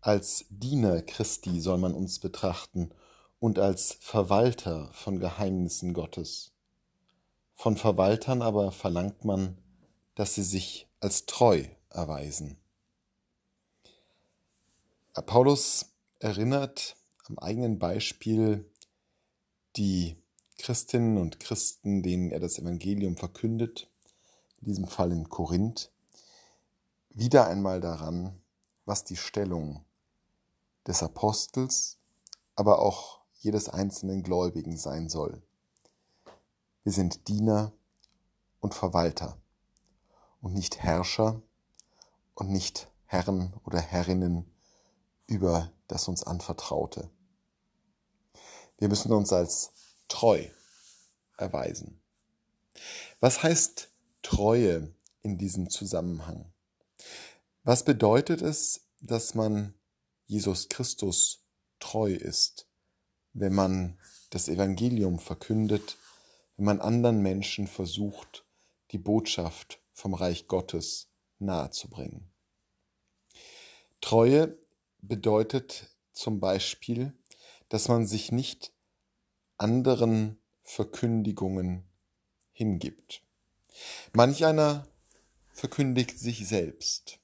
Als Diener Christi soll man uns betrachten und als Verwalter von Geheimnissen Gottes. Von Verwaltern aber verlangt man, dass sie sich als treu erweisen. Paulus erinnert am eigenen Beispiel die Christinnen und Christen, denen er das Evangelium verkündet, in diesem Fall in Korinth, wieder einmal daran, was die Stellung des Apostels, aber auch jedes einzelnen Gläubigen sein soll. Wir sind Diener und Verwalter und nicht Herrscher und nicht Herren oder Herrinnen über das uns anvertraute. Wir müssen uns als treu erweisen. Was heißt Treue in diesem Zusammenhang? Was bedeutet es, dass man Jesus Christus treu ist, wenn man das Evangelium verkündet, wenn man anderen Menschen versucht, die Botschaft vom Reich Gottes nahezubringen. Treue bedeutet zum Beispiel, dass man sich nicht anderen Verkündigungen hingibt. Manch einer verkündigt sich selbst.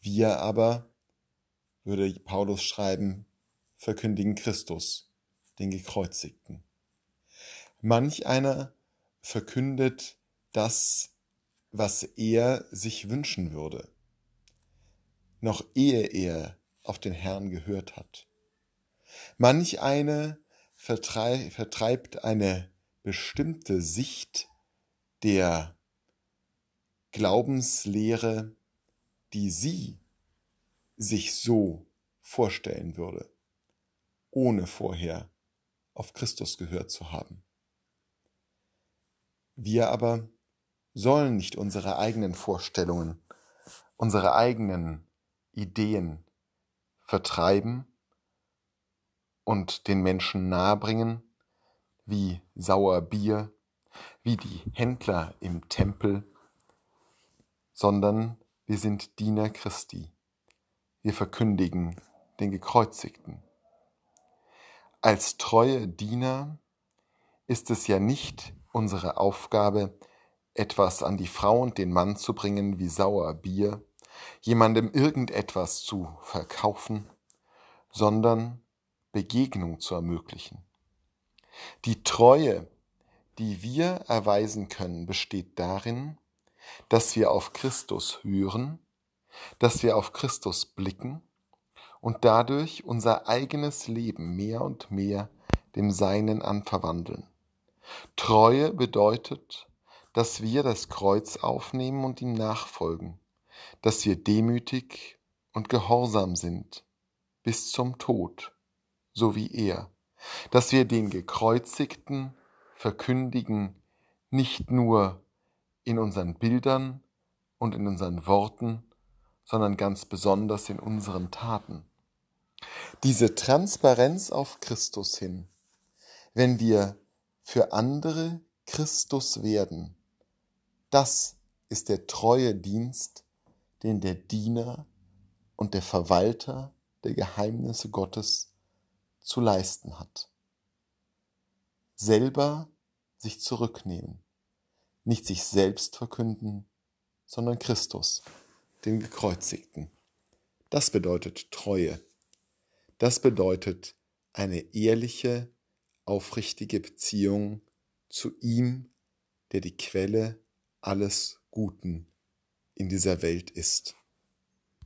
Wir aber würde Paulus schreiben, verkündigen Christus, den Gekreuzigten. Manch einer verkündet das, was er sich wünschen würde, noch ehe er auf den Herrn gehört hat. Manch eine vertreibt eine bestimmte Sicht der Glaubenslehre, die sie sich so vorstellen würde, ohne vorher auf Christus gehört zu haben. Wir aber sollen nicht unsere eigenen Vorstellungen, unsere eigenen Ideen vertreiben und den Menschen nahebringen, wie sauer Bier, wie die Händler im Tempel, sondern wir sind Diener Christi wir verkündigen den Gekreuzigten. Als treue Diener ist es ja nicht unsere Aufgabe, etwas an die Frau und den Mann zu bringen wie sauer Bier, jemandem irgendetwas zu verkaufen, sondern Begegnung zu ermöglichen. Die Treue, die wir erweisen können, besteht darin, dass wir auf Christus hören dass wir auf Christus blicken und dadurch unser eigenes Leben mehr und mehr dem Seinen anverwandeln. Treue bedeutet, dass wir das Kreuz aufnehmen und ihm nachfolgen, dass wir demütig und gehorsam sind bis zum Tod, so wie er, dass wir den Gekreuzigten verkündigen, nicht nur in unseren Bildern und in unseren Worten, sondern ganz besonders in unseren Taten. Diese Transparenz auf Christus hin, wenn wir für andere Christus werden, das ist der treue Dienst, den der Diener und der Verwalter der Geheimnisse Gottes zu leisten hat. Selber sich zurücknehmen, nicht sich selbst verkünden, sondern Christus den Gekreuzigten. Das bedeutet Treue. Das bedeutet eine ehrliche, aufrichtige Beziehung zu ihm, der die Quelle alles Guten in dieser Welt ist.